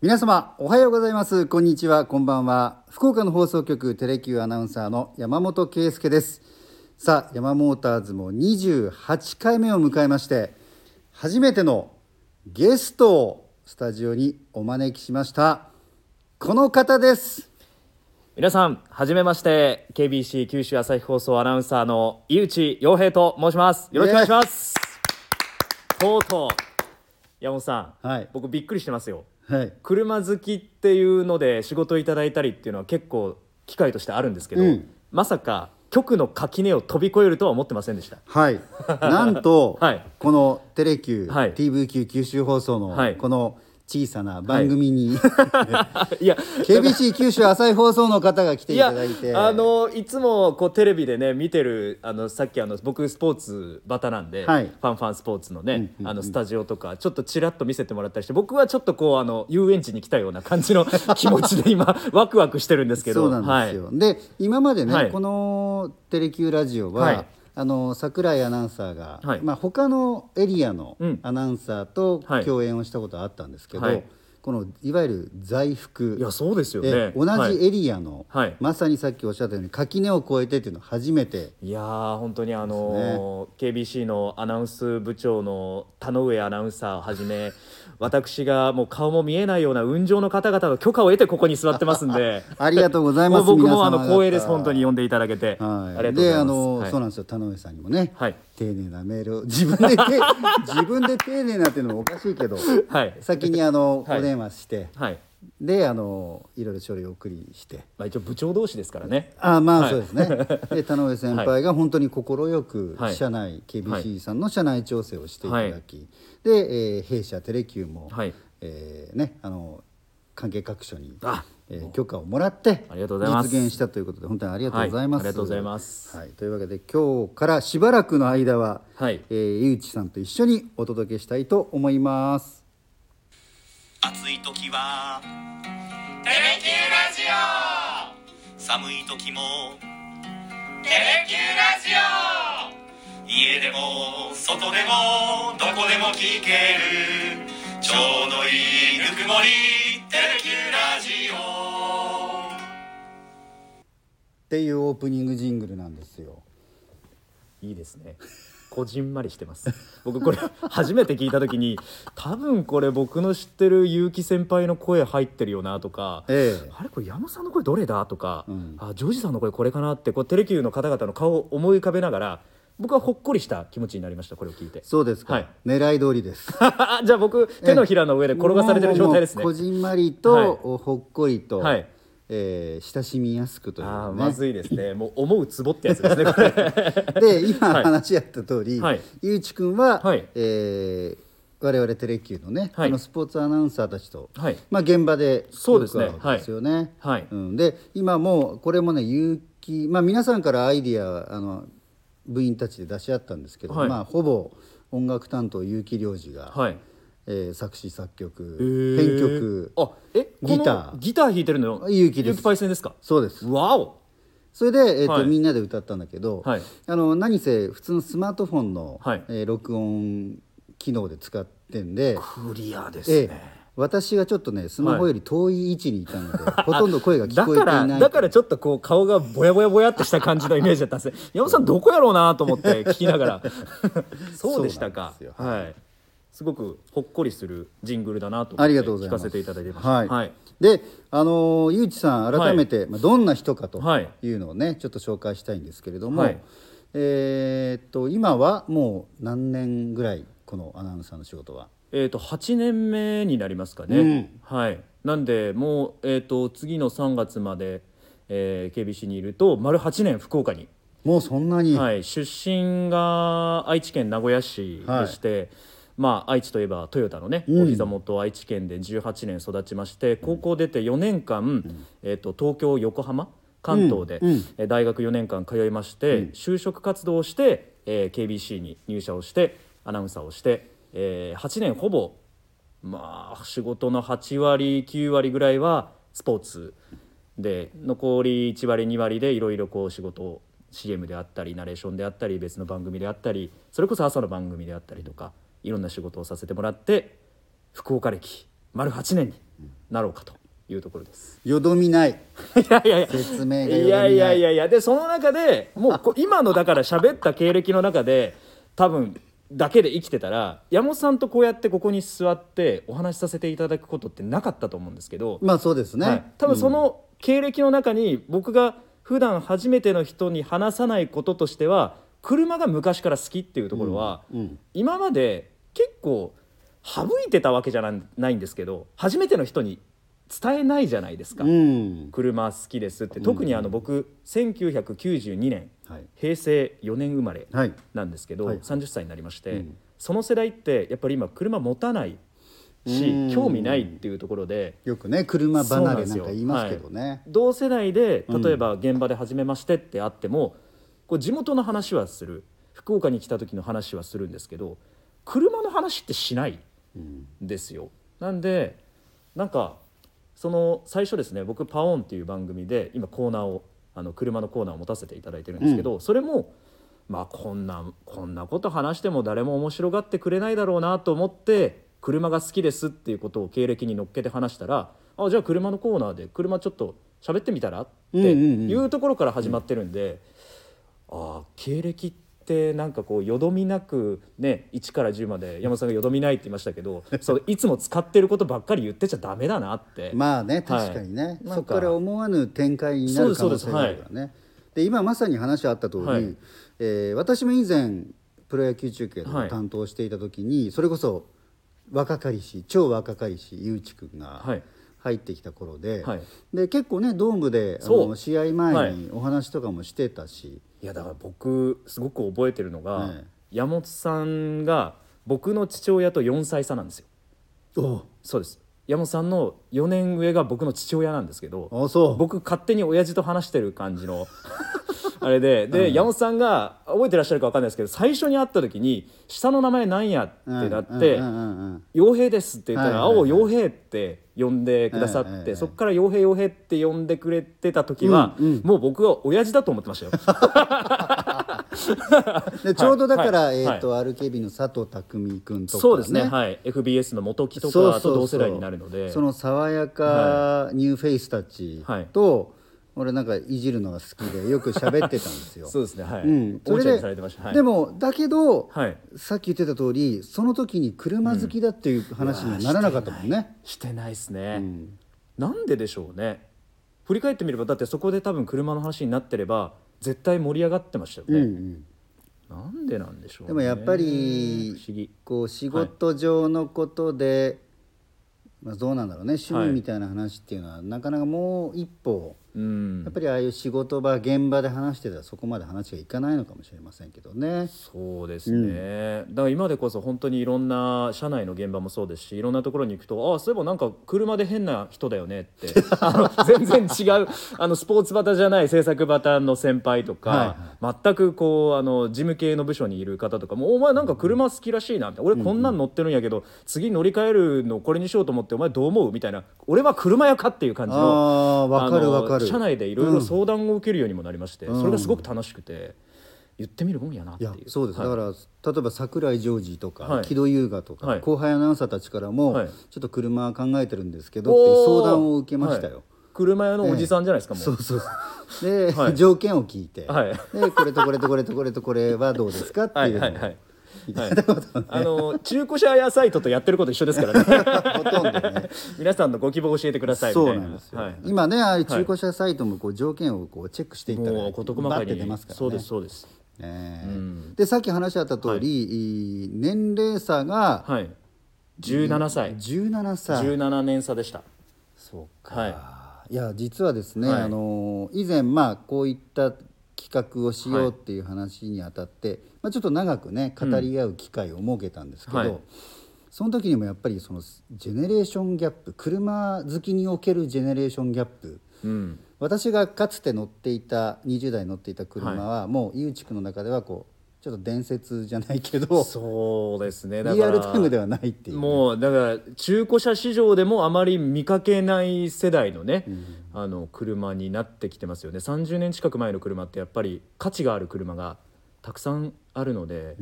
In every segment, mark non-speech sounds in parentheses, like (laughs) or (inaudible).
皆様おはようございます。こんにちは。こんばんは。福岡の放送局テレキューアナウンサーの山本圭介です。さあ山モーターズも28回目を迎えまして初めてのゲストをスタジオにお招きしました。この方です。皆さんはじめまして。KBC 九州朝日放送アナウンサーの井内洋平と申します。よろしくお願いします。とうとう。山本さん、はい。僕びっくりしてますよはい。車好きっていうので仕事いただいたりっていうのは結構機会としてあるんですけど、うん。まさか局の垣根を飛び越えるとは思ってませんでした。はい。(laughs) なんと、はい。このテレキュー、はい。TVQ 九州放送のはい。この小さな番組に、い。や KBC 九州朝日放送の方が来ていただいて。あのいつもこうテレビでね見てるあのさっきあの僕スポーツバタなんで、はい。ファンファンスポーツのね、うんうんうん。あのスタジオとかちょっとちらっと見せてもらったりして僕はちょっとこうあの遊園地に来たような感じの (laughs) 気持ちで今ワクワクしてるんですけど。そうなんですよ、で今までね、はい。このテレキューラジオは、はいあの桜井アナウンサーが、はい。まあ他のエリアのうん。アナウンサーとはい。共演をしたことはあったんですけど、はいこのいわゆる在福いやそうですよね。で同はい。じエリアの、はい。まさにさっきおっしゃったように垣根を越えてっていうのは初めていやー本当にあのー KBC のアナウンス部長の田上アナウンサーをはじめ (laughs) 私がもう顔も見えないような雲上の方々の許可を得てここに座ってますんで。ありがとうございます (laughs) 僕もあの光栄です。本当に呼んでいただけて、はい、ありがとうございますであの、はい。そうなんですよ。田上さんにもね、はい丁寧なメールを (laughs) 自分でて自分で丁寧なっていうのもおかしいけど、はい。先にあの、はい。お電話してはい。であのいろいろ書類を送りして。まあ、一応部長同士ですからね。あまあ、はい。そうですね。(laughs) で田上先輩が本当に快くはい。社内、はい KBC さんの社内調整をしていただき、で、えー弊社テレキューも、はい。えーねあの関係各所にあえー許可をもらってありがとうございます。実現したということで本当にありがとうございます、はいありがとうございます。はい、というわけで今日からしばらくの間は、はい。えー井内さんと一緒にお届けしたいと思います。暑い時は「テレキューラジオ」寒い時も「テレキューラジオ」家でも外でもどこでも聞ける。ちょうどいいぬくもり「テレキューラっていうオープニングジングルなんですよ。いいですね。こじんまりしてます。僕これ初めて聞いた時に多分これ僕の知ってる結城先輩の声入ってるよなとか、ええ。あれこれ山本さんの声どれだとか、うん。あジョージさんの声これかなってこうテレキューの方々の顔を思い浮かべながら僕はほっこりした気持ちになりましたこれを聞いて。そうですか、はい。狙い通りです。あ (laughs) じゃあ僕手のひらの上で転がされてる状態ですね。こじんまりと、はい。ほっこりと、はいえー親しみやすくというね。まずいですね。もう思うツボってやつですね (laughs) で今はい話し合った通り、はい。ゆうちくんは、はい。えー我々テレキューのね、はい。あのスポーツアナウンサーたちと、はい。まあ、現場でそうですね。よく会うんですよね。はい。うん、で今もうこれもね有機、まあ、皆さんからアイディアあの部員たちで出し合ったんですけど、はい。まあ、ほぼ音楽担当結城良二が、はいえー作詞作曲へー。編曲あえギター。ギター弾いてるの？結城です。パイセンですか？そうです。わお。それで、えーとはい。みんなで歌ったんだけど、はい。あの何せ普通のスマートフォンの、はい。えー録音機能で使ってんで、クリアですえね、え私がちょっとねスマホより遠い位置にいたので、ほとんど声が聞こえていだからないだからちょっとこう顔がぼやぼやぼやってした感じのイメージだったんですね。山本さんどこやろうなと思って聞きながら。(laughs) そうでしたか。はいすごくほっこりするジングルだなと思ありってがとうございます。聞かせていただいてました。はい、はい。であのーゆうちさん改めて、まあ、どんな人かとはい。いうのをねちょっと紹介したいんですけれども、はい。えーっと今はもう何年ぐらいこのアナウンサーの仕事は？えー、と8年目になりますかね、はい。なんでもう、えー、と次の3月まで、えー KBC にいると丸8年福岡に。もうそんなに、はい、出身が愛知県名古屋市でして、まあ、愛知といえばトヨタのね、うん。お膝元愛知県で18年育ちまして高校出て4年間、えー、と東京横浜関東で、うん。大学4年間通いまして、就職活動をして、えー KBC に入社をしてアナウンサーをして、えー8年ほぼまあ仕事の8割9割ぐらいはスポーツで残り1割2割でいろいろこう仕事を CM であったりナレーションであったり別の番組であったりそれこそ朝の番組であったりとかいろんな仕事をさせてもらって福岡歴丸8年になろうかというところです。よどみない。いやいやいや。説明がよどみない。いやいやいやいや。でその中でもうこ (laughs) 今のだから喋った経歴の中で多分だけで生きてたら山本さんとこうやってここに座ってお話しさせていただくことってなかったと思うんですけど、まあそうですね、はい、多分その経歴の中に僕が普段初めての人に話さないこととしては車が昔から好きっていうところは、うんうん。今まで結構省いてたわけじゃなないんですけど初めての人に伝えないじゃないですか。うん。車好きですって。特にあの僕1992年はい。平成4年生まれはい。なんですけど、はい。30歳になりまして、うん。その世代ってやっぱり今車持たないしうん。興味ないっていうところでよくね車離れなんか言いますけどね、はい。同世代で例えば現場で初めましてってあっても、こう地元の話はする。福岡に来た時の話はするんですけど車の話ってしないんですよ。なんでなんかその最初ですね僕「パオン」っていう番組で今コーナーをあの車のコーナーを持たせていただいてるんですけど、それもまあこんなこんなこと話しても誰も面白がってくれないだろうなと思って車が好きですっていうことを経歴に乗っけて話したらあじゃあ車のコーナーで車ちょっと喋ってみたらってうんうんうんいうところから始まってるんで、ああ経歴ってなんかこうよどみなくね1から10まで山本さんがよどみないって言いましたけど (laughs) そういつも使ってることばっかり言ってちゃダメだなって。まあねはい。確かにね、なんかそこか。ら思わぬ展開になる可能性があるからね。で今まさに話あった通り、はい。えー私も以前プロ野球中継はい。を担当していた時に、それこそ若かりし超若かりしゆうちくんがはい入ってきた頃で,、はい。で結構ねドームで試合前にお話とかもしてたし、いやだから僕すごく覚えてるのが、ね山本さんが僕の父親と4歳差なんですよ。おそうです。山本さんの4年上が僕の父親なんですけどあそう。僕勝手に親父と話してる感じのあれでで、山本さんが覚えてらっしゃるか分かんないですけど最初に会った時に下の名前なんやってなってうんうんうんうん「陽平です」って言ったら「はいはいはい青陽平」って呼んでくださって、そこから「陽平陽平」って呼んでくれてた時は、うんうん。もう僕は親父だと思ってましたよ。(laughs) でちょうどだから、はい。えっ、と RKB の佐藤匠君とか、ね、そうですね、はい、FBS の元木とかと同世代になるので。その爽やかニューフェイスたちと、俺なんかいじるのが好きでよく喋ってたんですよ。(laughs) そうですねはい、うん、おもちゃにされてました、はい、でもだけど、はい。さっき言ってた通りその時に車好きだっていう話にはならなかったもんね。してないですね、ん。なんででしょうね。振り返ってみればだってそこで多分車の話になってれば絶対盛り上がってましたよね、うんうん。なんでなんでしょうね。でもやっぱりこう仕事上のことで、まあ、どうなんだろうね。趣味みたいな話っていうのは、なかなかもう一歩うん。やっぱりああいう仕事場現場で話してたらそこまで話がいかないのかもしれませんけどね。そうですね、だから今でこそ本当にいろんな社内の現場もそうですしいろんなところに行くとああそういえばなんか車で変な人だよねって。あ (laughs) の全然違うあのスポーツバタじゃない制作バタの先輩とか、全くこうあの事務系の部署にいる方とかも「お前なんか車好きらしいな」みたいな「俺こんなん乗ってるんやけど、次乗り換えるのこれにしようと思ってお前どう思う?」みたいな「俺は車屋か」っていう感じのあーわかるあのわかる社内でいろいろ相談を受けるようにもなりまして、それがすごく楽しくて言ってみるもんやなっていいうやそうです、はい。だから例えば桜井ジョージとか、はい。木戸優雅とか、はい。後輩アナウンサーたちからも、はい。ちょっと車考えてるんですけどっていう相談を受けましたよ。はい。車屋のおじさんじゃないですか、もう。そうそう (laughs) で、はい。条件を聞いて、はい。でこれとこれとこれとこれとこれはどうですかってのをはい。あの中古車屋サイトとやってること一緒ですからね。(laughs) ほとんどね。皆さんのご希望を教えてくださいそいうな。なんですよ、はい。今ねああいう中古車サイトもこう条件をこうチェックしていったらもう事細かいバッて出にますからね。そうですそうです。ねうん。でさっき話し合った通り、いい。年齢差がはい。17歳、17歳。17年差でした。そうか、、はい。や実はですね、はい。あの以前まあこういった企画をしようっていう話にあたって、まあ、ちょっと長くね語り合う機会を設けたんですけど、はい。その時にもやっぱりそのジェネレーションギャップ車好きにおけるジェネレーションギャップ。うん。私がかつて乗っていた20代乗っていた車は、もう井内区の中ではこうちょっと伝説じゃないけどそうですね。リアルタイムではないっていうね、もうだから中古車市場でもあまり見かけない世代のね、あの車になってきてますよね。30年近く前の車ってやっぱり価値がある車がたくさんあるので、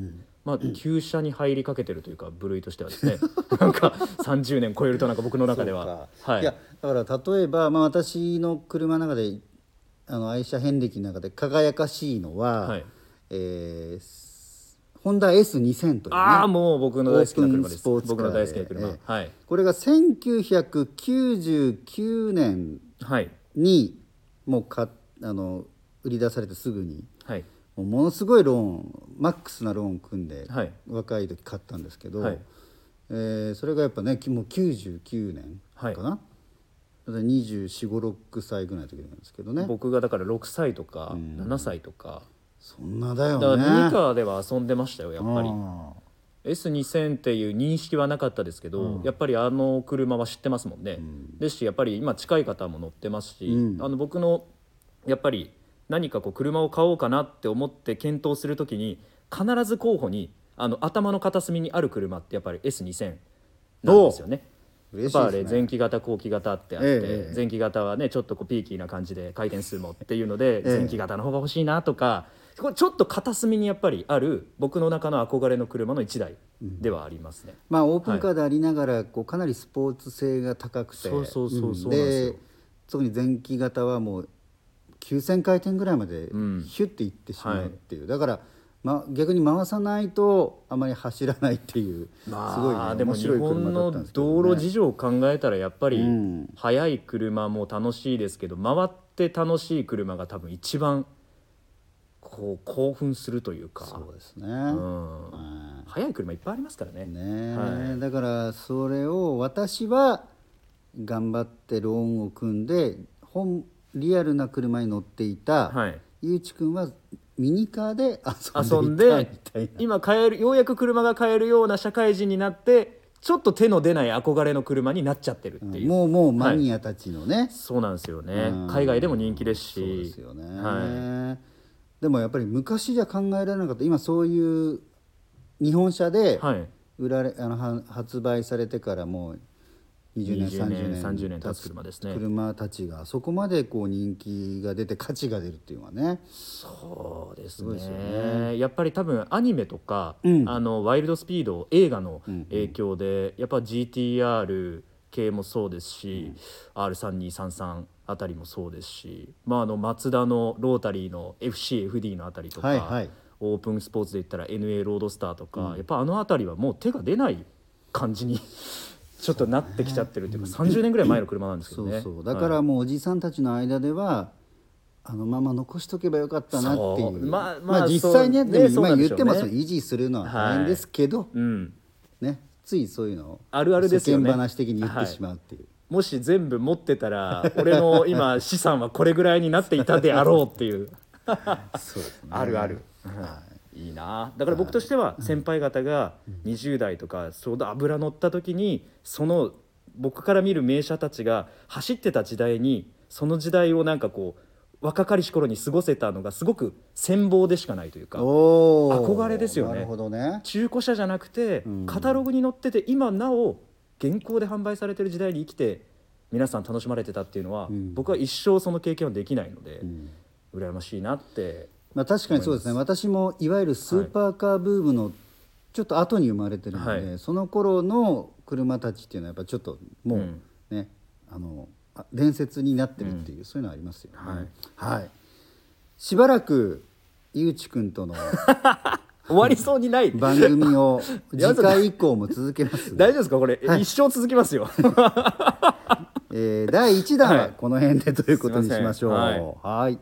まあ、旧車に入りかけてるというか部類としてはですね。(laughs) なんか30年超えるとなんか僕の中では。はいやだから例えば、まあ、私の車の中であの愛車遍歴の中で輝かしいのは、はいえーホンダ S2000 というね。ああもう僕の大好きな車です。僕の大好きな車、ええ。はい。これが1999年はいにもうかあの売り出されてすぐにはい。もうものすごいローンマックスなローン組んで、はい。若い時買ったんですけど、はい。えーそれがやっぱねきもう99年かな、だから2456歳ぐらいの時なんですけどね。僕がだから6歳とか7歳とか、そんなだよだねからミニカーでは遊んでましたよやっぱり。あ S2000 っていう認識はなかったですけど、やっぱりあの車は知ってますもんね、ですしやっぱり今近い方も乗ってますし、うん。あの僕のやっぱり何かこう車を買おうかなって思って検討するときに必ず候補にあの頭の片隅にある車ってやっぱり S2000 なんですよね。ーやっぱあれ前期型後期型ってあって、ええええ。前期型はねちょっとこうピーキーな感じで回転数もっていうので、ええ。前期型の方が欲しいなとかこれちょっと片隅にやっぱりある僕の中の憧れの車の一台ではありますね。まあオープンカーでありながら、こうかなりスポーツ性が高くて。そうそうそうそうで特に前期型はもう9000回転ぐらいまでんヒュッていってしまうっていう、だから、ま、逆に回さないとあまり走らないっていう、まあすごい、ね、でも日面白い車だ本のったんですけど、ね、道路事情を考えたらやっぱりうん速い車も楽しいですけど回って楽しい車が多分一番こう興奮するというか。そうですね、うん。うん速い車いっぱいありますからね。ねはい。だからそれを私は頑張ってローンを組んで本リアルな車に乗っていた、はい。ゆうちくんはミニカーで遊んで今買えるようやく車が買えるような社会人になってちょっと手の出ない憧れの車になっちゃってるっていう、もうもうマニアたちのね、そうなんですよね。うん。海外でも人気ですし。そうですよね、はでもやっぱり昔じゃ考えられなかった。今そういう日本車ではい。売られ、あのは発売されてからもう20年20 30年年30年経つ車ですね。車たちがそこまでこう人気が出て価値が出るっていうのはねそうですごいですよね。やっぱり多分アニメとか、うん。あのワイルドスピード映画のうん。うん。影響で、やっぱ GTR 系もそうですし、R3233 あたりもそうですし、まあ、あのマツダのロータリーの FCFD のあたりとか、はいはい。オープンスポーツで言ったら NA ロードスターとか、やっぱあのあたりはもう手が出ない感じに (laughs) ちょっとなってきちゃってるっていうか30年ぐらい前の車なんですけそうどね。そう。だからもうおじさんたちの間では、あのまま残しとけばよかったなっていう。そう。まあまあ実際にね。ねそう今なんでしょうね言ってますよ。維持するのは大変ですけど、うん。ね。ついそういうのをあるあるですよね。世間話的に言ってしまうっていう、もし全部持ってたら俺の今 (laughs) 資産はこれぐらいになっていたであろうっていう。そうですね。あるある、い。いな。だから僕としては先輩方が20代とかちょうど油乗った時にその僕から見る名車たちが走ってた時代にその時代をなんかこう若かりし頃に過ごせたのがすごく羨望でしかないというか憧れですよね。なるほどね。中古車じゃなくてん。カタログに載ってて今なお現行で販売されてる時代に生きて皆さん楽しまれてたっていうのは、ん。僕は一生その経験はできないので、ん。羨ましいなってまあ確かにそうですね。私もいわゆるスーパーカーブームのちょっと後に生まれてるので、はい。その頃の車たちっていうのはやっぱちょっともううん。ね、あのあ伝説になってるっていう、そういうのはありますよね。はい。はい。しばらくゆうちくんとの (laughs) 終わりそうにない。番組を (laughs) 次回以降も続けます。大丈夫ですか？これ、一生続きますよ。えー第1弾ははい。この辺でということにしましょう。はい